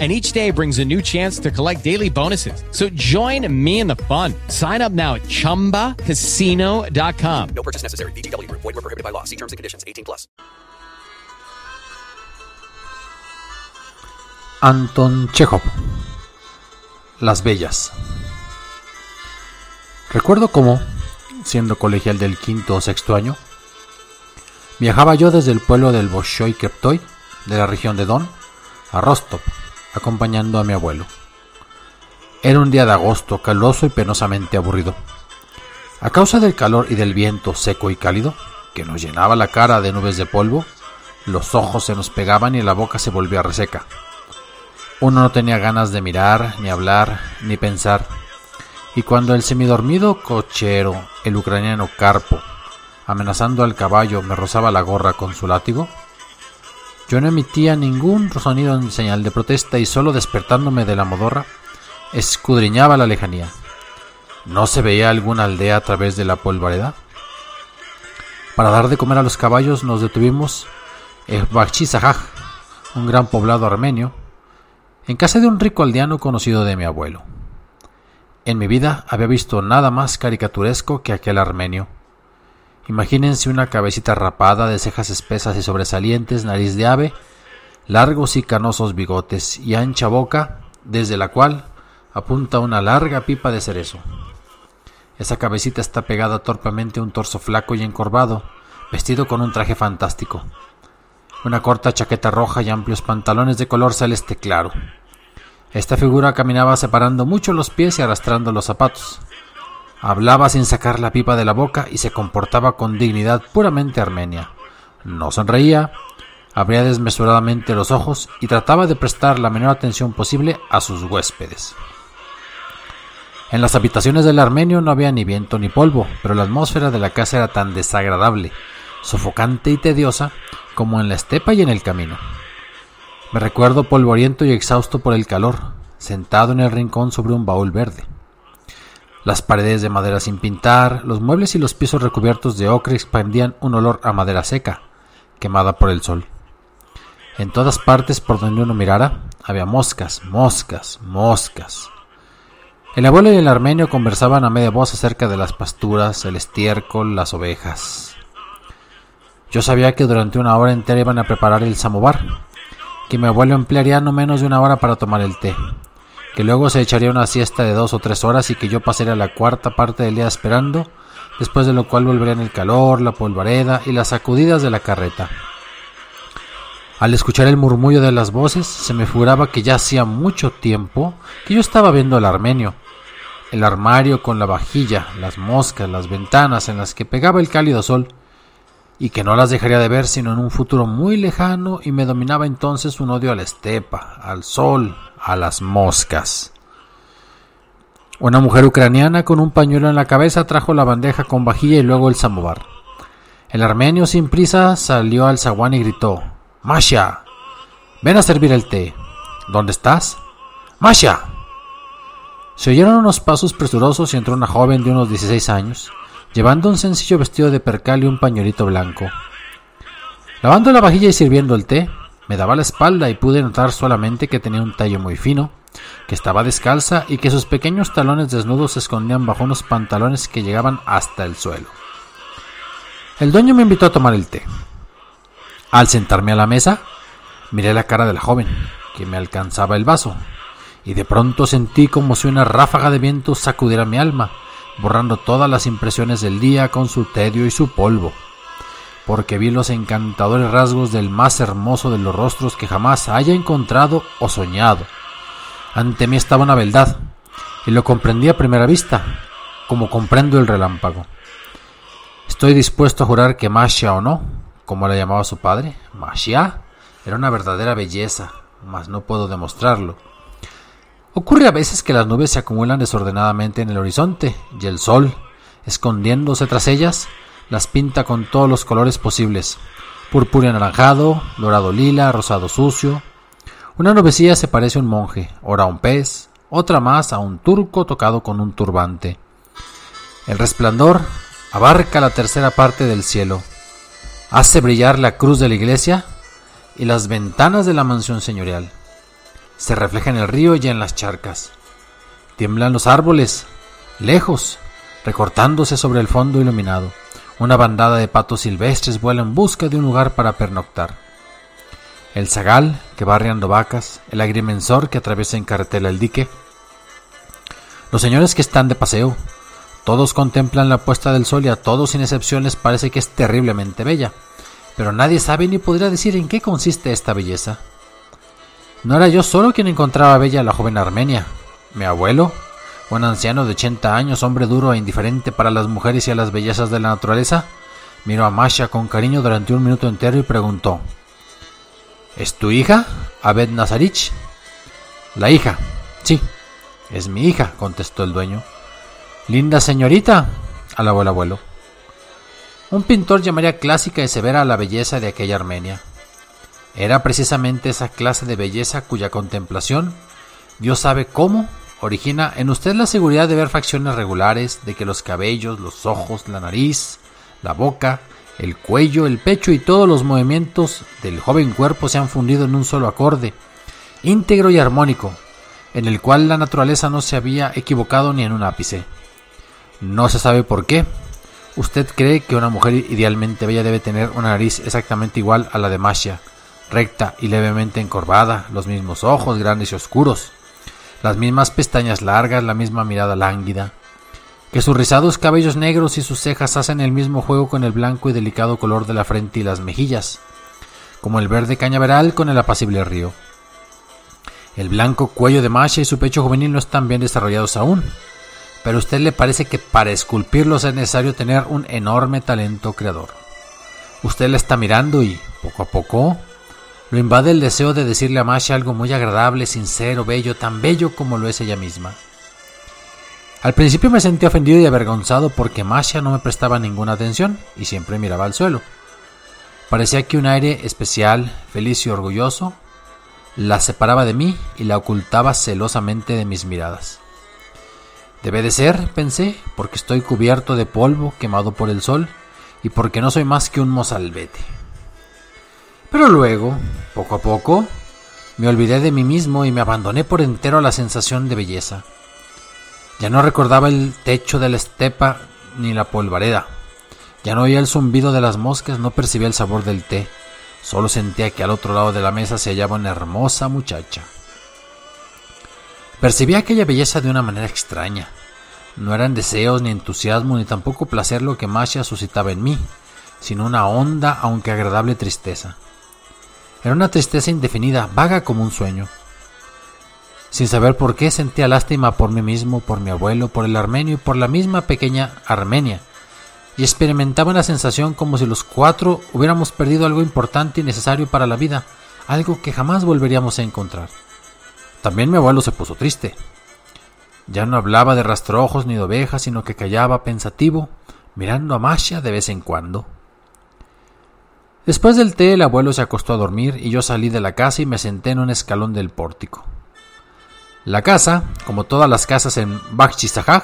and each day brings a new chance to collect daily bonuses. So join me in the fun. Sign up now at ChumbaCasino.com. No purchase necessary. BGW. Void were prohibited by law. See terms and conditions. 18 plus. Anton Chekhov Las Bellas Recuerdo cómo, siendo colegial del quinto o sexto año, viajaba yo desde el pueblo del Bolshoi Kreptoy, de la región de Don, a Rostov, acompañando a mi abuelo. Era un día de agosto, caluroso y penosamente aburrido. A causa del calor y del viento seco y cálido, que nos llenaba la cara de nubes de polvo, los ojos se nos pegaban y la boca se volvía reseca. Uno no tenía ganas de mirar, ni hablar, ni pensar. Y cuando el semidormido cochero, el ucraniano Carpo, amenazando al caballo, me rozaba la gorra con su látigo, yo no emitía ningún sonido en señal de protesta y solo despertándome de la modorra, escudriñaba la lejanía. ¿No se veía alguna aldea a través de la polvareda? Para dar de comer a los caballos nos detuvimos en Bakhchisajaj, un gran poblado armenio, en casa de un rico aldeano conocido de mi abuelo. En mi vida había visto nada más caricaturesco que aquel armenio Imagínense una cabecita rapada de cejas espesas y sobresalientes, nariz de ave, largos y canosos bigotes y ancha boca, desde la cual apunta una larga pipa de cerezo. Esa cabecita está pegada torpemente a un torso flaco y encorvado, vestido con un traje fantástico. Una corta chaqueta roja y amplios pantalones de color celeste claro. Esta figura caminaba separando mucho los pies y arrastrando los zapatos. Hablaba sin sacar la pipa de la boca y se comportaba con dignidad puramente armenia. No sonreía, abría desmesuradamente los ojos y trataba de prestar la menor atención posible a sus huéspedes. En las habitaciones del armenio no había ni viento ni polvo, pero la atmósfera de la casa era tan desagradable, sofocante y tediosa como en la estepa y en el camino. Me recuerdo polvoriento y exhausto por el calor, sentado en el rincón sobre un baúl verde. Las paredes de madera sin pintar, los muebles y los pisos recubiertos de ocre expandían un olor a madera seca, quemada por el sol. En todas partes por donde uno mirara, había moscas, moscas, moscas. El abuelo y el armenio conversaban a media voz acerca de las pasturas, el estiércol, las ovejas. Yo sabía que durante una hora entera iban a preparar el samovar, que mi abuelo emplearía no menos de una hora para tomar el té, que luego se echaría una siesta de dos o tres horas y que yo pasaría la cuarta parte del día esperando, después de lo cual volverían el calor, la polvareda y las sacudidas de la carreta. Al escuchar el murmullo de las voces, se me figuraba que ya hacía mucho tiempo que yo estaba viendo al armenio, el armario con la vajilla, las moscas, las ventanas en las que pegaba el cálido sol, y que no las dejaría de ver sino en un futuro muy lejano y me dominaba entonces un odio a la estepa, al sol, a las moscas. Una mujer ucraniana con un pañuelo en la cabeza trajo la bandeja con vajilla y luego el samovar. El armenio sin prisa salió al zaguán y gritó Masha, ven a servir el té. ¿Dónde estás? Masha. Se oyeron unos pasos presurosos y entró una joven de unos 16 años, llevando un sencillo vestido de percal y un pañuelito blanco. Lavando la vajilla y sirviendo el té, me daba la espalda y pude notar solamente que tenía un tallo muy fino, que estaba descalza y que sus pequeños talones desnudos se escondían bajo unos pantalones que llegaban hasta el suelo. El dueño me invitó a tomar el té. Al sentarme a la mesa, miré la cara de la joven, que me alcanzaba el vaso, y de pronto sentí como si una ráfaga de viento sacudiera mi alma, borrando todas las impresiones del día con su tedio y su polvo porque vi los encantadores rasgos del más hermoso de los rostros que jamás haya encontrado o soñado. Ante mí estaba una beldad, y lo comprendí a primera vista, como comprendo el relámpago. Estoy dispuesto a jurar que Masha o no, como la llamaba su padre, Masha, era una verdadera belleza, mas no puedo demostrarlo. Ocurre a veces que las nubes se acumulan desordenadamente en el horizonte y el sol, escondiéndose tras ellas, las pinta con todos los colores posibles. Púrpura anaranjado, dorado lila, rosado sucio. Una nubecilla se parece a un monje, ora a un pez, otra más a un turco tocado con un turbante. El resplandor abarca la tercera parte del cielo. Hace brillar la cruz de la iglesia y las ventanas de la mansión señorial. Se refleja en el río y en las charcas. Tiemblan los árboles, lejos, recortándose sobre el fondo iluminado. Una bandada de patos silvestres vuela en busca de un lugar para pernoctar. El zagal que va arriando vacas, el agrimensor que atraviesa en carretela el dique. Los señores que están de paseo, todos contemplan la puesta del sol y a todos sin excepción les parece que es terriblemente bella, pero nadie sabe ni podría decir en qué consiste esta belleza. No era yo solo quien encontraba bella a la joven Armenia. Mi abuelo, un anciano de 80 años, hombre duro e indiferente para las mujeres y a las bellezas de la naturaleza, miró a Masha con cariño durante un minuto entero y preguntó: ¿Es tu hija, Abed Nazarich? La hija, sí, es mi hija, contestó el dueño. Linda señorita, alabó el abuelo. Un pintor llamaría clásica y severa la belleza de aquella Armenia. Era precisamente esa clase de belleza cuya contemplación, Dios sabe cómo, origina en usted la seguridad de ver facciones regulares, de que los cabellos, los ojos, la nariz, la boca, el cuello, el pecho y todos los movimientos del joven cuerpo se han fundido en un solo acorde, íntegro y armónico, en el cual la naturaleza no se había equivocado ni en un ápice. No se sabe por qué. Usted cree que una mujer idealmente bella debe tener una nariz exactamente igual a la de Masha, recta y levemente encorvada, los mismos ojos grandes y oscuros, las mismas pestañas largas, la misma mirada lánguida, que sus rizados cabellos negros y sus cejas hacen el mismo juego con el blanco y delicado color de la frente y las mejillas, como el verde cañaveral con el apacible río. El blanco cuello de Masha y su pecho juvenil no están bien desarrollados aún, pero a usted le parece que para esculpirlos es necesario tener un enorme talento creador. Usted la está mirando y, poco a poco, lo invade el deseo de decirle a Masha algo muy agradable, sincero, bello, tan bello como lo es ella misma. Al principio me sentí ofendido y avergonzado porque Masha no me prestaba ninguna atención y siempre miraba al suelo. Parecía que un aire especial, feliz y orgulloso, la separaba de mí y la ocultaba celosamente de mis miradas. Debe de ser, pensé, porque estoy cubierto de polvo quemado por el sol y porque no soy más que un mozalbete. Pero luego, poco a poco, me olvidé de mí mismo y me abandoné por entero a la sensación de belleza. Ya no recordaba el techo de la estepa ni la polvareda. Ya no oía el zumbido de las moscas, no percibía el sabor del té. Solo sentía que al otro lado de la mesa se hallaba una hermosa muchacha. Percibía aquella belleza de una manera extraña. No eran deseos ni entusiasmo ni tampoco placer lo que Masha suscitaba en mí, sino una honda aunque agradable tristeza. Era una tristeza indefinida, vaga como un sueño. Sin saber por qué sentía lástima por mí mismo, por mi abuelo, por el armenio y por la misma pequeña Armenia, y experimentaba una sensación como si los cuatro hubiéramos perdido algo importante y necesario para la vida, algo que jamás volveríamos a encontrar. También mi abuelo se puso triste. Ya no hablaba de rastrojos ni de ovejas, sino que callaba pensativo, mirando a Masha de vez en cuando. Después del té, el abuelo se acostó a dormir y yo salí de la casa y me senté en un escalón del pórtico. La casa, como todas las casas en Bakhchisahaj,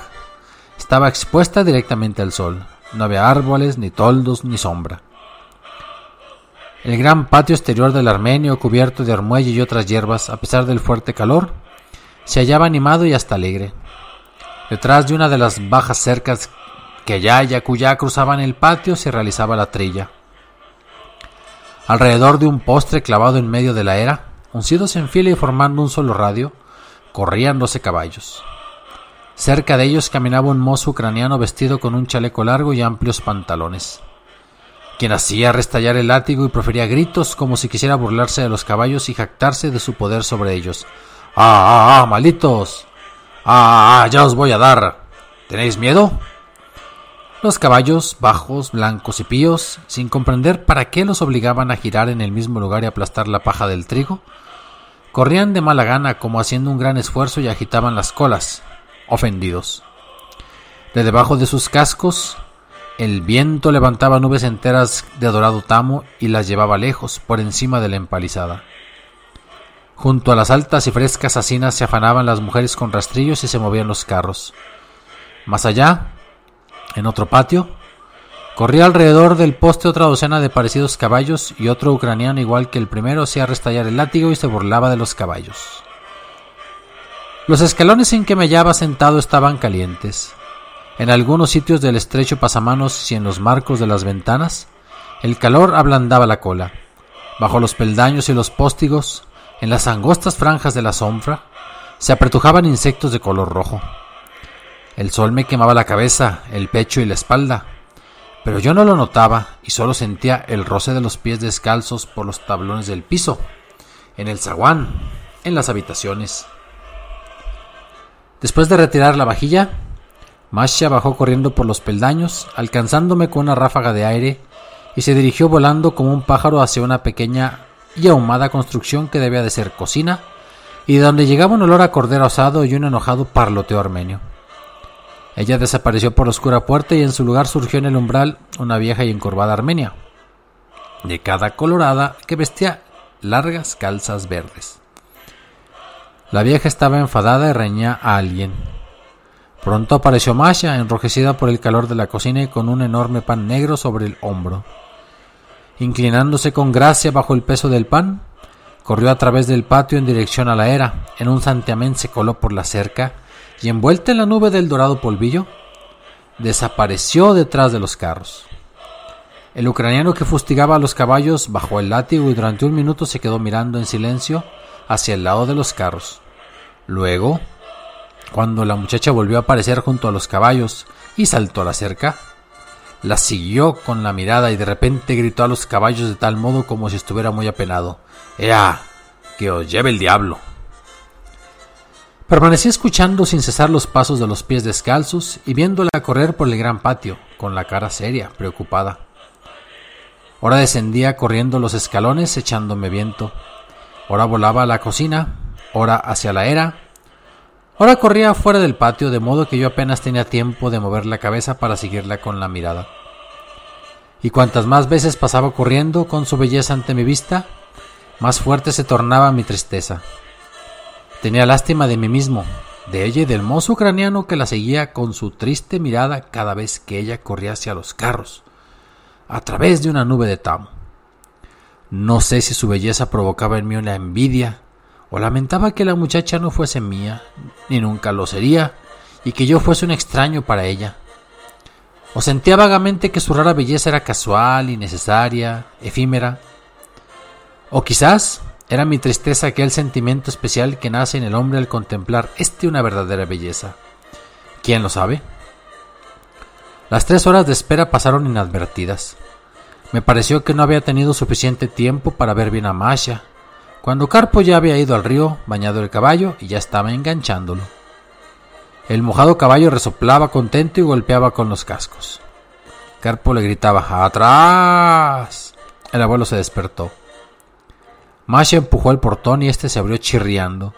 estaba expuesta directamente al sol. No había árboles, ni toldos, ni sombra. El gran patio exterior del Armenio, cubierto de armuelle y otras hierbas, a pesar del fuerte calor, se hallaba animado y hasta alegre. Detrás de una de las bajas cercas que allá y acullá cruzaban el patio se realizaba la trilla. Alrededor de un postre clavado en medio de la era, uncidos en fila y formando un solo radio, corrían doce caballos. Cerca de ellos caminaba un mozo ucraniano vestido con un chaleco largo y amplios pantalones quien hacía restallar el látigo y profería gritos como si quisiera burlarse de los caballos y jactarse de su poder sobre ellos. ¡Ah, ah, ah, malditos! ¡Ah, ah, ya os voy a dar! ¿Tenéis miedo? Los caballos, bajos, blancos y píos, sin comprender para qué los obligaban a girar en el mismo lugar y aplastar la paja del trigo, corrían de mala gana como haciendo un gran esfuerzo y agitaban las colas, ofendidos. De debajo de sus cascos El viento levantaba nubes enteras de dorado tamo y las llevaba lejos, por encima de la empalizada. Junto a las altas y frescas hacinas se afanaban las mujeres con rastrillos y se movían los carros. Más allá, en otro patio, corría alrededor del poste otra docena de parecidos caballos y otro ucraniano igual que el primero hacía restallar el látigo y se burlaba de los caballos. Los escalones en que me hallaba sentado estaban calientes. En algunos sitios del estrecho pasamanos y en los marcos de las ventanas, el calor ablandaba la cola. Bajo los peldaños y los póstigos, en las angostas franjas de la sombra, se apretujaban insectos de color rojo. El sol me quemaba la cabeza, el pecho y la espalda, pero yo no lo notaba y solo sentía el roce de los pies descalzos por los tablones del piso, en el zaguán, en las habitaciones. Después de retirar la vajilla, Masha bajó corriendo por los peldaños, alcanzándome con una ráfaga de aire, y se dirigió volando como un pájaro hacia una pequeña y ahumada construcción que debía de ser cocina, y de donde llegaba un olor a cordero asado y un enojado parloteo armenio. Ella desapareció por la oscura puerta y en su lugar surgió en el umbral una vieja y encorvada armenia, de cada colorada que vestía largas calzas verdes. La vieja estaba enfadada y reñía a alguien, Pronto apareció Masha, enrojecida por el calor de la cocina y con un enorme pan negro sobre el hombro. Inclinándose con gracia bajo el peso del pan, corrió a través del patio en dirección a la era. En un santiamén se coló por la cerca y, envuelta en la nube del dorado polvillo, desapareció detrás de los carros. El ucraniano que fustigaba a los caballos bajó el látigo y durante un minuto se quedó mirando en silencio hacia el lado de los carros. Luego cuando la muchacha volvió a aparecer junto a los caballos y saltó a la cerca, la siguió con la mirada y de repente gritó a los caballos de tal modo como si estuviera muy apenado. ¡Ea! ¡Que os lleve el diablo! Permanecí escuchando sin cesar los pasos de los pies descalzos y viéndola correr por el gran patio, con la cara seria, preocupada. Ora descendía corriendo los escalones echándome viento. Ora volaba a la cocina, ora hacia la era, Ahora corría fuera del patio, de modo que yo apenas tenía tiempo de mover la cabeza para seguirla con la mirada. Y cuantas más veces pasaba corriendo con su belleza ante mi vista, más fuerte se tornaba mi tristeza. Tenía lástima de mí mismo, de ella y del mozo ucraniano que la seguía con su triste mirada cada vez que ella corría hacia los carros, a través de una nube de tamo. No sé si su belleza provocaba en mí una envidia o lamentaba que la muchacha no fuese mía, ni nunca lo sería, y que yo fuese un extraño para ella. O sentía vagamente que su rara belleza era casual, innecesaria, efímera. O quizás era mi tristeza aquel sentimiento especial que nace en el hombre al contemplar este una verdadera belleza. ¿Quién lo sabe? Las tres horas de espera pasaron inadvertidas. Me pareció que no había tenido suficiente tiempo para ver bien a Masha, cuando Carpo ya había ido al río, bañado el caballo y ya estaba enganchándolo. El mojado caballo resoplaba contento y golpeaba con los cascos. Carpo le gritaba ¡Atrás! El abuelo se despertó. Masha empujó el portón y este se abrió chirriando.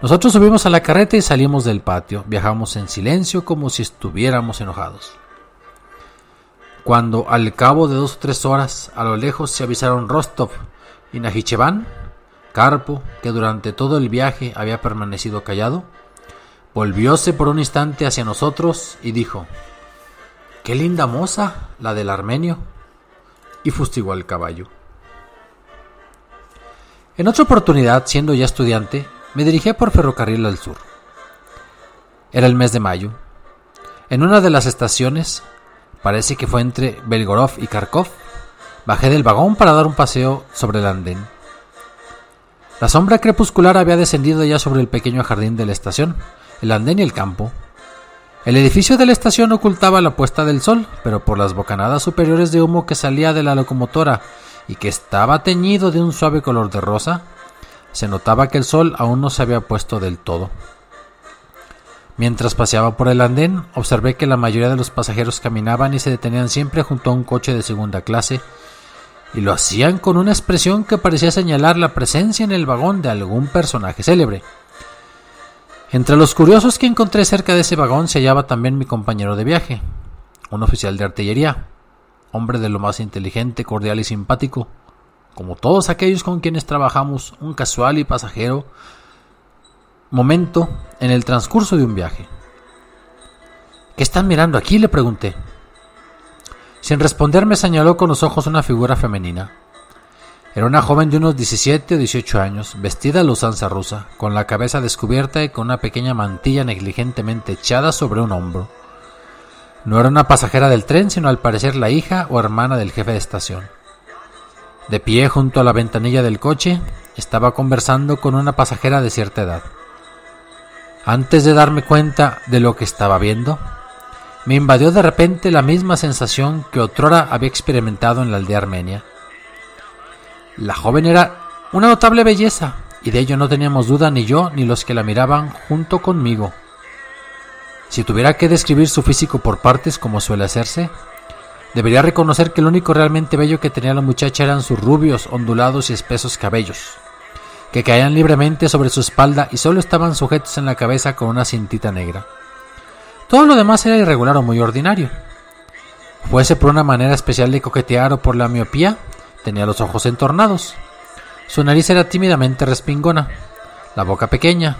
Nosotros subimos a la carreta y salimos del patio. Viajamos en silencio como si estuviéramos enojados. Cuando al cabo de dos o tres horas a lo lejos se avisaron Rostov y Najicheván, Carpo, que durante todo el viaje había permanecido callado, volvióse por un instante hacia nosotros y dijo Qué linda moza, la del armenio, y fustigó al caballo. En otra oportunidad, siendo ya estudiante, me dirigí por ferrocarril al sur. Era el mes de mayo. En una de las estaciones, parece que fue entre Belgorod y Kharkov, bajé del vagón para dar un paseo sobre el andén. La sombra crepuscular había descendido ya sobre el pequeño jardín de la estación, el andén y el campo. El edificio de la estación ocultaba la puesta del sol, pero por las bocanadas superiores de humo que salía de la locomotora y que estaba teñido de un suave color de rosa, se notaba que el sol aún no se había puesto del todo. Mientras paseaba por el andén, observé que la mayoría de los pasajeros caminaban y se detenían siempre junto a un coche de segunda clase y lo hacían con una expresión que parecía señalar la presencia en el vagón de algún personaje célebre. Entre los curiosos que encontré cerca de ese vagón se hallaba también mi compañero de viaje, un oficial de artillería, hombre de lo más inteligente, cordial y simpático, como todos aquellos con quienes trabajamos, un casual y pasajero momento en el transcurso de un viaje. ¿Qué están mirando aquí? le pregunté. Sin responder me señaló con los ojos una figura femenina. Era una joven de unos 17 o 18 años, vestida a usanza rusa, con la cabeza descubierta y con una pequeña mantilla negligentemente echada sobre un hombro. No era una pasajera del tren, sino al parecer la hija o hermana del jefe de estación. De pie junto a la ventanilla del coche, estaba conversando con una pasajera de cierta edad. Antes de darme cuenta de lo que estaba viendo, me invadió de repente la misma sensación que otrora había experimentado en la aldea armenia. La joven era una notable belleza, y de ello no teníamos duda ni yo ni los que la miraban junto conmigo. Si tuviera que describir su físico por partes como suele hacerse, debería reconocer que lo único realmente bello que tenía la muchacha eran sus rubios, ondulados y espesos cabellos, que caían libremente sobre su espalda y solo estaban sujetos en la cabeza con una cintita negra. Todo lo demás era irregular o muy ordinario. Fuese por una manera especial de coquetear o por la miopía, tenía los ojos entornados. Su nariz era tímidamente respingona, la boca pequeña,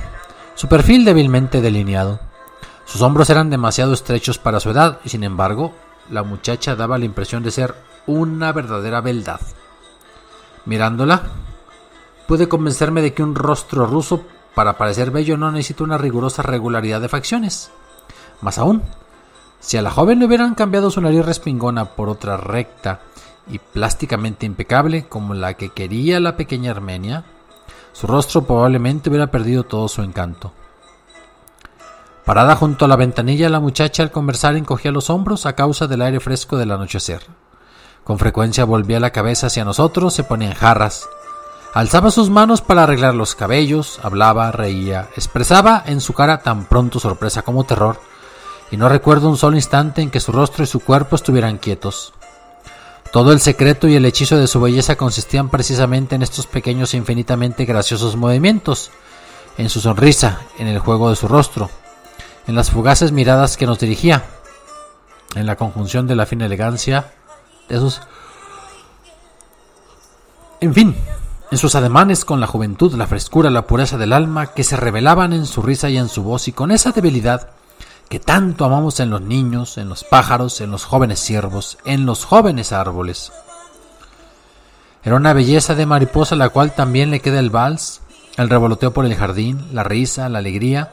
su perfil débilmente delineado. Sus hombros eran demasiado estrechos para su edad y sin embargo, la muchacha daba la impresión de ser una verdadera beldad. Mirándola, pude convencerme de que un rostro ruso para parecer bello no necesita una rigurosa regularidad de facciones. Más aún, si a la joven le hubieran cambiado su nariz respingona por otra recta y plásticamente impecable como la que quería la pequeña Armenia, su rostro probablemente hubiera perdido todo su encanto. Parada junto a la ventanilla, la muchacha al conversar encogía los hombros a causa del aire fresco del anochecer. Con frecuencia volvía la cabeza hacia nosotros, se ponía en jarras, alzaba sus manos para arreglar los cabellos, hablaba, reía, expresaba en su cara tan pronto sorpresa como terror, y no recuerdo un solo instante en que su rostro y su cuerpo estuvieran quietos. Todo el secreto y el hechizo de su belleza consistían precisamente en estos pequeños e infinitamente graciosos movimientos, en su sonrisa, en el juego de su rostro, en las fugaces miradas que nos dirigía, en la conjunción de la fina elegancia de sus... En fin, en sus ademanes con la juventud, la frescura, la pureza del alma que se revelaban en su risa y en su voz y con esa debilidad que tanto amamos en los niños, en los pájaros, en los jóvenes ciervos, en los jóvenes árboles. Era una belleza de mariposa a la cual también le queda el vals, el revoloteo por el jardín, la risa, la alegría,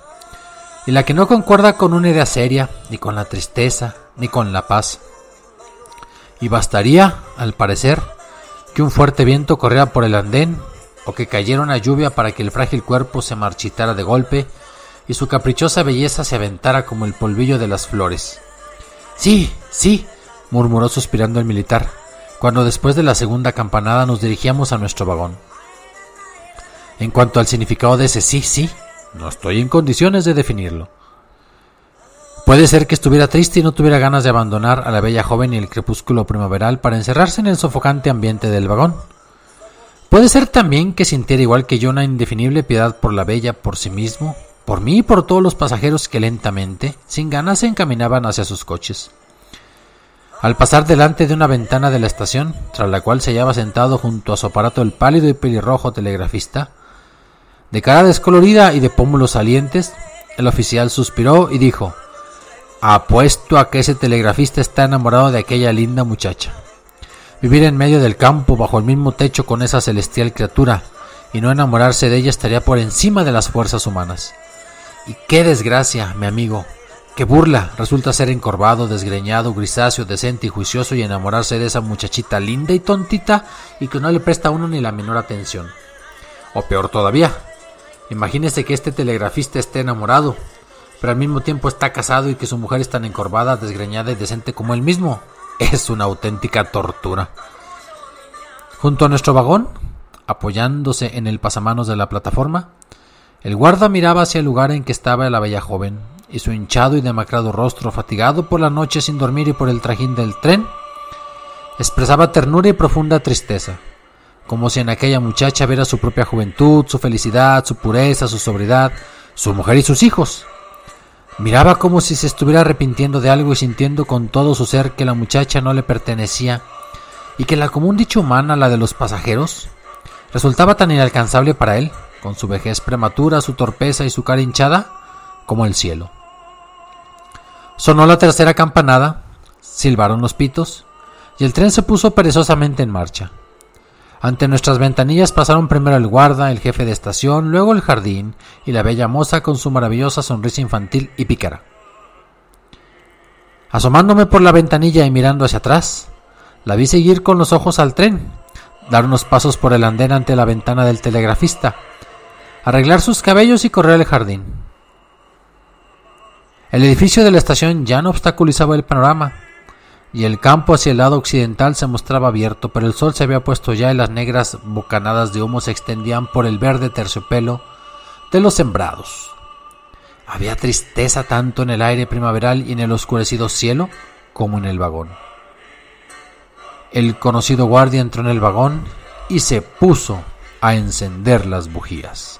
y la que no concuerda con una idea seria, ni con la tristeza, ni con la paz. Y bastaría, al parecer, que un fuerte viento corriera por el andén, o que cayera una lluvia para que el frágil cuerpo se marchitara de golpe y su caprichosa belleza se aventara como el polvillo de las flores. Sí, sí, murmuró suspirando el militar, cuando después de la segunda campanada nos dirigíamos a nuestro vagón. En cuanto al significado de ese sí, sí, no estoy en condiciones de definirlo. Puede ser que estuviera triste y no tuviera ganas de abandonar a la bella joven y el crepúsculo primaveral para encerrarse en el sofocante ambiente del vagón. Puede ser también que sintiera igual que yo una indefinible piedad por la bella por sí mismo por mí y por todos los pasajeros que lentamente, sin ganas, se encaminaban hacia sus coches. Al pasar delante de una ventana de la estación, tras la cual se hallaba sentado junto a su aparato el pálido y pelirrojo telegrafista, de cara descolorida y de pómulos salientes, el oficial suspiró y dijo Apuesto a que ese telegrafista está enamorado de aquella linda muchacha. Vivir en medio del campo, bajo el mismo techo con esa celestial criatura, y no enamorarse de ella estaría por encima de las fuerzas humanas. Y qué desgracia, mi amigo, qué burla resulta ser encorvado, desgreñado, grisáceo, decente y juicioso y enamorarse de esa muchachita linda y tontita y que no le presta a uno ni la menor atención. O peor todavía, imagínese que este telegrafista esté enamorado, pero al mismo tiempo está casado y que su mujer es tan encorvada, desgreñada y decente como él mismo. Es una auténtica tortura. Junto a nuestro vagón, apoyándose en el pasamanos de la plataforma, el guarda miraba hacia el lugar en que estaba la bella joven, y su hinchado y demacrado rostro, fatigado por la noche sin dormir y por el trajín del tren, expresaba ternura y profunda tristeza, como si en aquella muchacha viera su propia juventud, su felicidad, su pureza, su sobriedad, su mujer y sus hijos. Miraba como si se estuviera arrepintiendo de algo y sintiendo con todo su ser que la muchacha no le pertenecía y que la común dicha humana, la de los pasajeros, resultaba tan inalcanzable para él, con su vejez prematura, su torpeza y su cara hinchada, como el cielo. Sonó la tercera campanada, silbaron los pitos, y el tren se puso perezosamente en marcha. Ante nuestras ventanillas pasaron primero el guarda, el jefe de estación, luego el jardín y la bella moza con su maravillosa sonrisa infantil y pícara. Asomándome por la ventanilla y mirando hacia atrás, la vi seguir con los ojos al tren, dar unos pasos por el andén ante la ventana del telegrafista, arreglar sus cabellos y correr al jardín. El edificio de la estación ya no obstaculizaba el panorama, y el campo hacia el lado occidental se mostraba abierto, pero el sol se había puesto ya y las negras bocanadas de humo se extendían por el verde terciopelo de los sembrados. Había tristeza tanto en el aire primaveral y en el oscurecido cielo como en el vagón. El conocido guardia entró en el vagón y se puso a encender las bujías.